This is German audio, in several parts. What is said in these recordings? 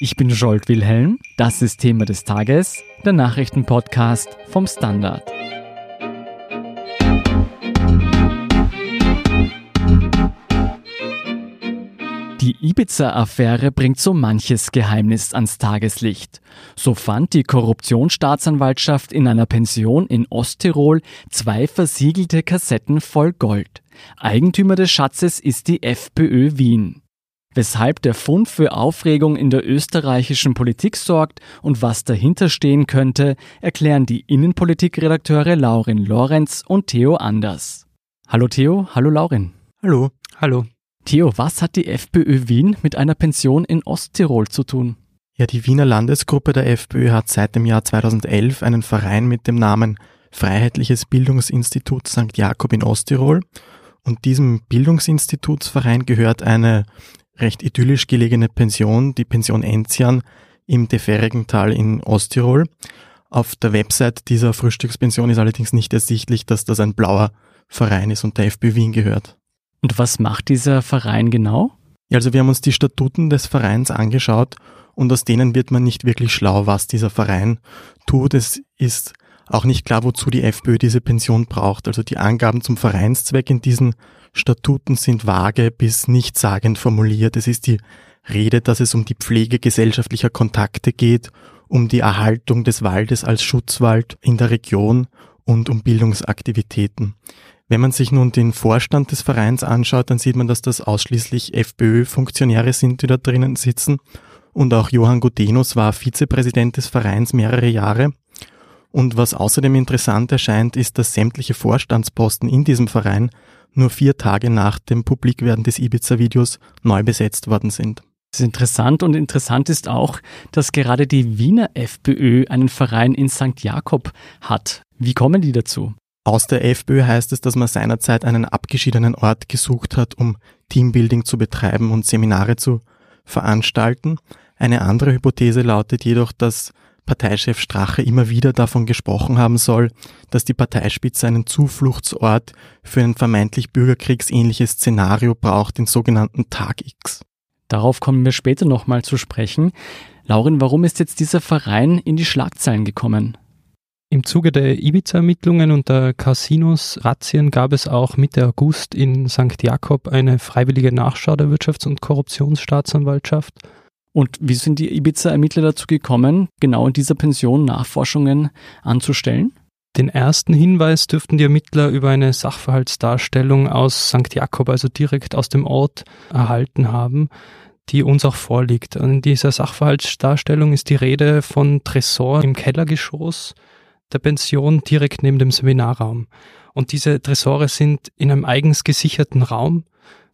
Ich bin Jolt Wilhelm, das ist Thema des Tages, der Nachrichtenpodcast vom Standard. Die Ibiza-Affäre bringt so manches Geheimnis ans Tageslicht. So fand die Korruptionsstaatsanwaltschaft in einer Pension in Osttirol zwei versiegelte Kassetten voll Gold. Eigentümer des Schatzes ist die FPÖ Wien. Weshalb der Fund für Aufregung in der österreichischen Politik sorgt und was dahinter stehen könnte, erklären die Innenpolitikredakteure Laurin Lorenz und Theo Anders. Hallo Theo, hallo Laurin. Hallo. Hallo. Theo, was hat die FPÖ Wien mit einer Pension in Osttirol zu tun? Ja, die Wiener Landesgruppe der FPÖ hat seit dem Jahr 2011 einen Verein mit dem Namen Freiheitliches Bildungsinstitut St. Jakob in Osttirol. Und diesem Bildungsinstitutsverein gehört eine recht idyllisch gelegene Pension, die Pension Enzian im Deferrigental in Osttirol. Auf der Website dieser Frühstückspension ist allerdings nicht ersichtlich, dass das ein blauer Verein ist und der FPÖ Wien gehört. Und was macht dieser Verein genau? Ja, also wir haben uns die Statuten des Vereins angeschaut und aus denen wird man nicht wirklich schlau, was dieser Verein tut. Es ist auch nicht klar, wozu die FPÖ diese Pension braucht. Also die Angaben zum Vereinszweck in diesen Statuten sind vage bis nichtssagend formuliert. Es ist die Rede, dass es um die Pflege gesellschaftlicher Kontakte geht, um die Erhaltung des Waldes als Schutzwald in der Region und um Bildungsaktivitäten. Wenn man sich nun den Vorstand des Vereins anschaut, dann sieht man, dass das ausschließlich FPÖ-Funktionäre sind, die da drinnen sitzen. Und auch Johann Gudenus war Vizepräsident des Vereins mehrere Jahre. Und was außerdem interessant erscheint, ist, dass sämtliche Vorstandsposten in diesem Verein nur vier Tage nach dem Publikwerden des Ibiza-Videos neu besetzt worden sind. Das ist interessant und interessant ist auch, dass gerade die Wiener FPÖ einen Verein in St. Jakob hat. Wie kommen die dazu? Aus der FPÖ heißt es, dass man seinerzeit einen abgeschiedenen Ort gesucht hat, um Teambuilding zu betreiben und Seminare zu veranstalten. Eine andere Hypothese lautet jedoch, dass Parteichef Strache immer wieder davon gesprochen haben soll, dass die Parteispitze einen Zufluchtsort für ein vermeintlich bürgerkriegsähnliches Szenario braucht, den sogenannten Tag X. Darauf kommen wir später nochmal zu sprechen. Lauren, warum ist jetzt dieser Verein in die Schlagzeilen gekommen? Im Zuge der Ibiza-Ermittlungen und der Casinos-Razzien gab es auch Mitte August in St. Jakob eine freiwillige Nachschau der Wirtschafts- und Korruptionsstaatsanwaltschaft. Und wie sind die Ibiza-Ermittler dazu gekommen, genau in dieser Pension Nachforschungen anzustellen? Den ersten Hinweis dürften die Ermittler über eine Sachverhaltsdarstellung aus St. Jakob, also direkt aus dem Ort, erhalten haben, die uns auch vorliegt. In dieser Sachverhaltsdarstellung ist die Rede von Tresor im Kellergeschoss, der Pension direkt neben dem Seminarraum. Und diese Tresore sind in einem eigens gesicherten Raum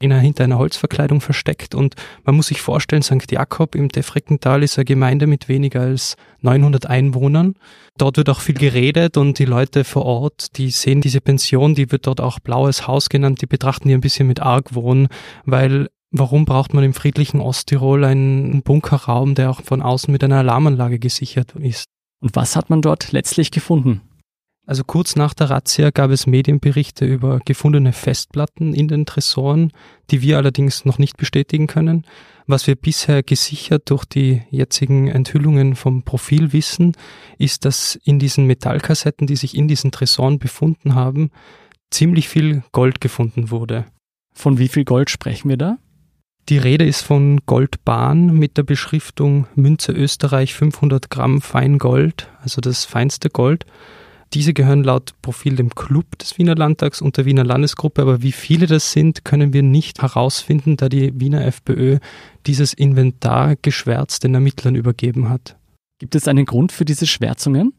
in einer, hinter einer Holzverkleidung versteckt und man muss sich vorstellen, St. Jakob im Defreckental ist eine Gemeinde mit weniger als 900 Einwohnern. Dort wird auch viel geredet und die Leute vor Ort, die sehen diese Pension, die wird dort auch Blaues Haus genannt, die betrachten die ein bisschen mit Argwohn, weil Warum braucht man im friedlichen Osttirol einen Bunkerraum, der auch von außen mit einer Alarmanlage gesichert ist? Und was hat man dort letztlich gefunden? Also kurz nach der Razzia gab es Medienberichte über gefundene Festplatten in den Tresoren, die wir allerdings noch nicht bestätigen können. Was wir bisher gesichert durch die jetzigen Enthüllungen vom Profil wissen, ist, dass in diesen Metallkassetten, die sich in diesen Tresoren befunden haben, ziemlich viel Gold gefunden wurde. Von wie viel Gold sprechen wir da? Die Rede ist von Goldbahn mit der Beschriftung Münze Österreich 500 Gramm Feingold, also das feinste Gold. Diese gehören laut Profil dem Club des Wiener Landtags und der Wiener Landesgruppe, aber wie viele das sind, können wir nicht herausfinden, da die Wiener FPÖ dieses Inventar geschwärzt den Ermittlern übergeben hat. Gibt es einen Grund für diese Schwärzungen?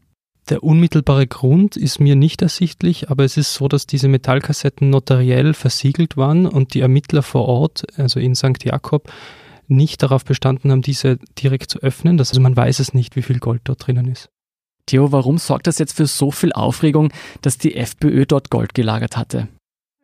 Der unmittelbare Grund ist mir nicht ersichtlich, aber es ist so, dass diese Metallkassetten notariell versiegelt waren und die Ermittler vor Ort, also in St. Jakob, nicht darauf bestanden haben, diese direkt zu öffnen. Das, also man weiß es nicht, wie viel Gold dort drinnen ist. Theo, warum sorgt das jetzt für so viel Aufregung, dass die FPÖ dort Gold gelagert hatte?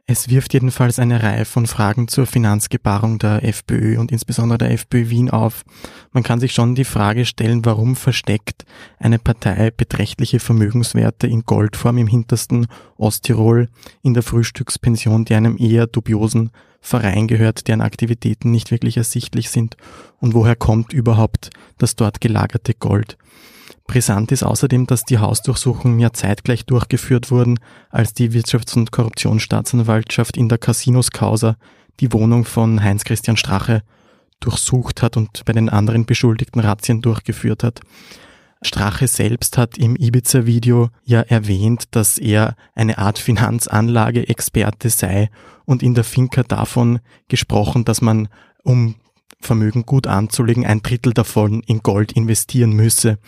Es wirft jedenfalls eine Reihe von Fragen zur Finanzgebarung der FPÖ und insbesondere der FPÖ Wien auf. Man kann sich schon die Frage stellen, warum versteckt eine Partei beträchtliche Vermögenswerte in Goldform im hintersten Osttirol in der Frühstückspension, die einem eher dubiosen Verein gehört, deren Aktivitäten nicht wirklich ersichtlich sind und woher kommt überhaupt das dort gelagerte Gold. Brisant ist außerdem, dass die Hausdurchsuchungen ja zeitgleich durchgeführt wurden, als die Wirtschafts- und Korruptionsstaatsanwaltschaft in der Casinos-Causa die Wohnung von Heinz-Christian Strache durchsucht hat und bei den anderen Beschuldigten Razzien durchgeführt hat. Strache selbst hat im Ibiza-Video ja erwähnt, dass er eine Art Finanzanlage-Experte sei und in der Finca davon gesprochen, dass man, um Vermögen gut anzulegen, ein Drittel davon in Gold investieren müsse.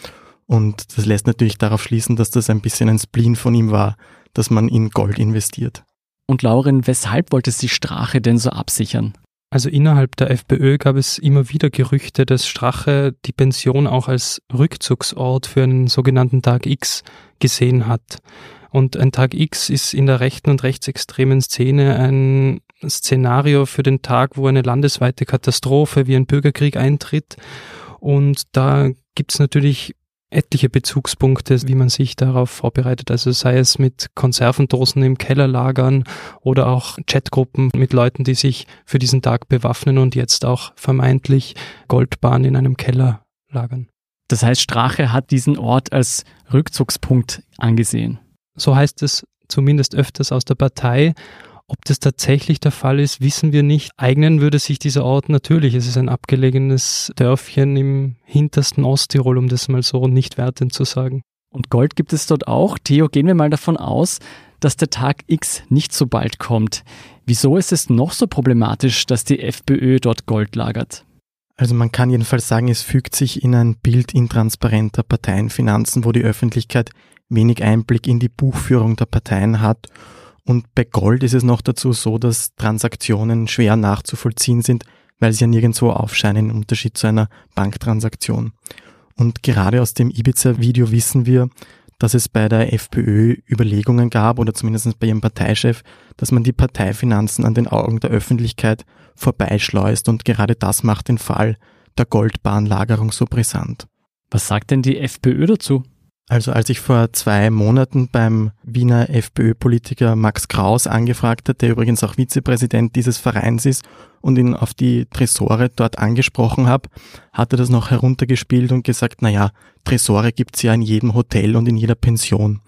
Und das lässt natürlich darauf schließen, dass das ein bisschen ein Spleen von ihm war, dass man in Gold investiert. Und Lauren, weshalb wollte sich Strache denn so absichern? Also innerhalb der FPÖ gab es immer wieder Gerüchte, dass Strache die Pension auch als Rückzugsort für einen sogenannten Tag X gesehen hat. Und ein Tag X ist in der rechten und rechtsextremen Szene ein Szenario für den Tag, wo eine landesweite Katastrophe wie ein Bürgerkrieg eintritt. Und da gibt es natürlich etliche Bezugspunkte, wie man sich darauf vorbereitet. Also sei es mit Konservendosen im Keller lagern oder auch Chatgruppen mit Leuten, die sich für diesen Tag bewaffnen und jetzt auch vermeintlich Goldbahn in einem Keller lagern. Das heißt, Strache hat diesen Ort als Rückzugspunkt angesehen. So heißt es zumindest öfters aus der Partei. Ob das tatsächlich der Fall ist, wissen wir nicht. Eignen würde sich dieser Ort natürlich. Es ist ein abgelegenes Dörfchen im hintersten Osttirol, um das mal so nicht wertend zu sagen. Und Gold gibt es dort auch. Theo, gehen wir mal davon aus, dass der Tag X nicht so bald kommt. Wieso ist es noch so problematisch, dass die FPÖ dort Gold lagert? Also man kann jedenfalls sagen, es fügt sich in ein Bild intransparenter Parteienfinanzen, wo die Öffentlichkeit wenig Einblick in die Buchführung der Parteien hat und bei Gold ist es noch dazu so, dass Transaktionen schwer nachzuvollziehen sind, weil sie ja nirgendwo aufscheinen im Unterschied zu einer Banktransaktion. Und gerade aus dem Ibiza-Video wissen wir, dass es bei der FPÖ Überlegungen gab, oder zumindest bei ihrem Parteichef, dass man die Parteifinanzen an den Augen der Öffentlichkeit vorbeischleust und gerade das macht den Fall der Goldbahnlagerung so brisant. Was sagt denn die FPÖ dazu? Also als ich vor zwei Monaten beim Wiener FPÖ-Politiker Max Kraus angefragt hat, der übrigens auch Vizepräsident dieses Vereins ist, und ihn auf die Tresore dort angesprochen habe, hat er das noch heruntergespielt und gesagt, naja, Tresore gibt's ja in jedem Hotel und in jeder Pension.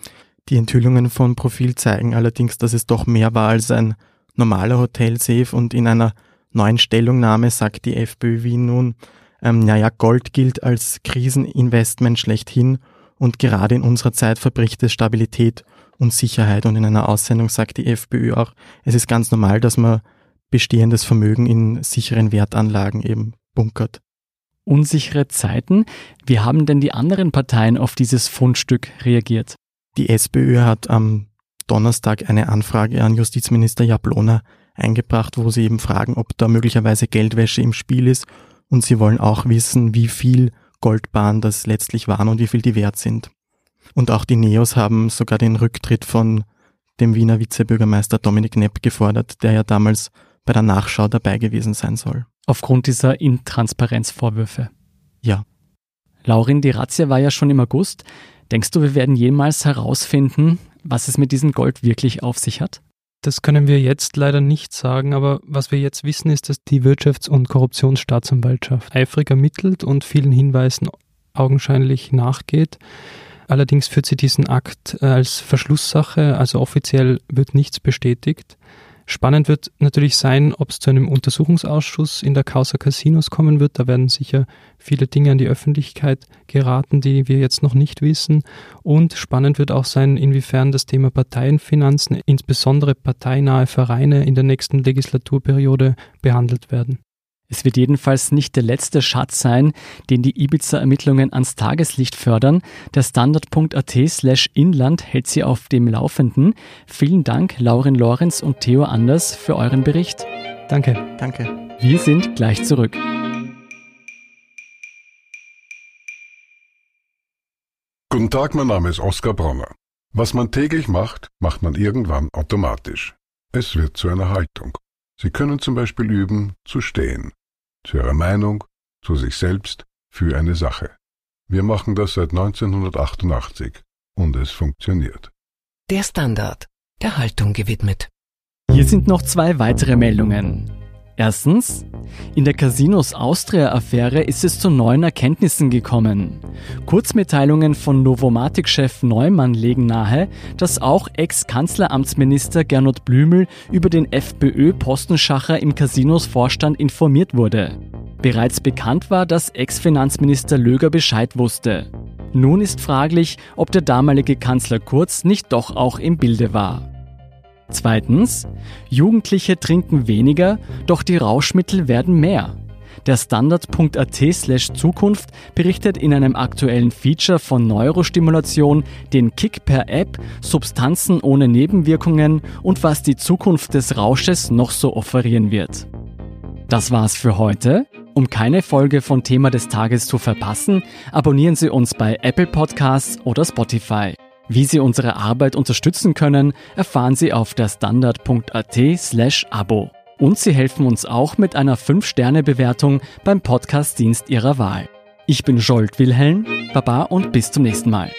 Die Enthüllungen von Profil zeigen allerdings, dass es doch mehr war als ein normaler Hotelsafe und in einer neuen Stellungnahme sagt die FPÖ Wien nun, ähm, naja, Gold gilt als Kriseninvestment schlechthin und gerade in unserer Zeit verbricht es Stabilität und Sicherheit. Und in einer Aussendung sagt die FPÖ auch, es ist ganz normal, dass man bestehendes Vermögen in sicheren Wertanlagen eben bunkert. Unsichere Zeiten. Wie haben denn die anderen Parteien auf dieses Fundstück reagiert? Die SPÖ hat am Donnerstag eine Anfrage an Justizminister Jablona eingebracht, wo sie eben fragen, ob da möglicherweise Geldwäsche im Spiel ist. Und sie wollen auch wissen, wie viel Goldbahn das letztlich waren und wie viel die wert sind. Und auch die Neos haben sogar den Rücktritt von dem Wiener Vizebürgermeister Dominik Nepp gefordert, der ja damals bei der Nachschau dabei gewesen sein soll. Aufgrund dieser Intransparenzvorwürfe. Ja. Laurin, die Razzia war ja schon im August. Denkst du, wir werden jemals herausfinden, was es mit diesem Gold wirklich auf sich hat? Das können wir jetzt leider nicht sagen, aber was wir jetzt wissen, ist, dass die Wirtschafts- und Korruptionsstaatsanwaltschaft eifrig ermittelt und vielen Hinweisen augenscheinlich nachgeht. Allerdings führt sie diesen Akt als Verschlusssache, also offiziell wird nichts bestätigt. Spannend wird natürlich sein, ob es zu einem Untersuchungsausschuss in der Causa Casinos kommen wird. Da werden sicher viele Dinge an die Öffentlichkeit geraten, die wir jetzt noch nicht wissen. Und spannend wird auch sein, inwiefern das Thema Parteienfinanzen, insbesondere parteinahe Vereine in der nächsten Legislaturperiode behandelt werden. Es wird jedenfalls nicht der letzte Schatz sein, den die Ibiza-Ermittlungen ans Tageslicht fördern. Der Standard.at slash Inland hält sie auf dem Laufenden. Vielen Dank, Lauren Lorenz und Theo Anders, für euren Bericht. Danke. Danke. Wir sind gleich zurück. Guten Tag, mein Name ist Oskar Bronner. Was man täglich macht, macht man irgendwann automatisch. Es wird zu einer Haltung. Sie können zum Beispiel üben, zu stehen. Zu Ihrer Meinung, zu sich selbst, für eine Sache. Wir machen das seit 1988 und es funktioniert. Der Standard, der Haltung gewidmet. Hier sind noch zwei weitere Meldungen. Erstens, in der Casinos Austria-Affäre ist es zu neuen Erkenntnissen gekommen. Kurzmitteilungen von Novomatic-Chef Neumann legen nahe, dass auch Ex-Kanzleramtsminister Gernot Blümel über den FPÖ-Postenschacher im Casinos-Vorstand informiert wurde. Bereits bekannt war, dass Ex-Finanzminister Löger Bescheid wusste. Nun ist fraglich, ob der damalige Kanzler Kurz nicht doch auch im Bilde war. Zweitens, Jugendliche trinken weniger, doch die Rauschmittel werden mehr. Der Standard.at slash Zukunft berichtet in einem aktuellen Feature von Neurostimulation, den Kick per App, Substanzen ohne Nebenwirkungen und was die Zukunft des Rausches noch so offerieren wird. Das war's für heute. Um keine Folge von Thema des Tages zu verpassen, abonnieren Sie uns bei Apple Podcasts oder Spotify. Wie Sie unsere Arbeit unterstützen können, erfahren Sie auf der standard.at slash Abo. Und Sie helfen uns auch mit einer 5-Sterne-Bewertung beim Podcast-Dienst Ihrer Wahl. Ich bin Jolt Wilhelm, Baba und bis zum nächsten Mal.